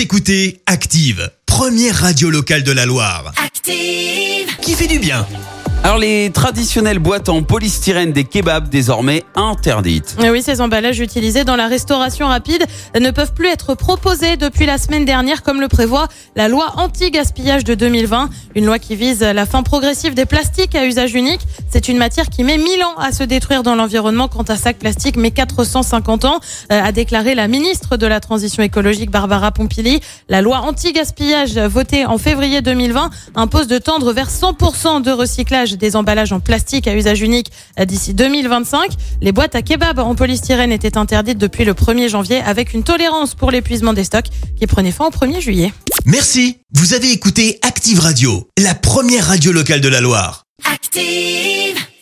Vous écoutez Active, première radio locale de la Loire. Active. Qui fait du bien Alors les traditionnelles boîtes en polystyrène des kebabs désormais interdites. Et oui, ces emballages utilisés dans la restauration rapide ne peuvent plus être proposés depuis la semaine dernière, comme le prévoit la loi anti-gaspillage de 2020. Une loi qui vise la fin progressive des plastiques à usage unique. C'est une matière qui met 1000 ans à se détruire dans l'environnement quand un sac plastique met 450 ans, euh, a déclaré la ministre de la Transition écologique Barbara Pompili. La loi anti-gaspillage votée en février 2020 impose de tendre vers 100% de recyclage des emballages en plastique à usage unique euh, d'ici 2025. Les boîtes à kebab en polystyrène étaient interdites depuis le 1er janvier avec une tolérance pour l'épuisement des stocks qui prenait fin au 1er juillet. Merci. Vous avez écouté Active Radio, la première radio locale de la Loire. Active.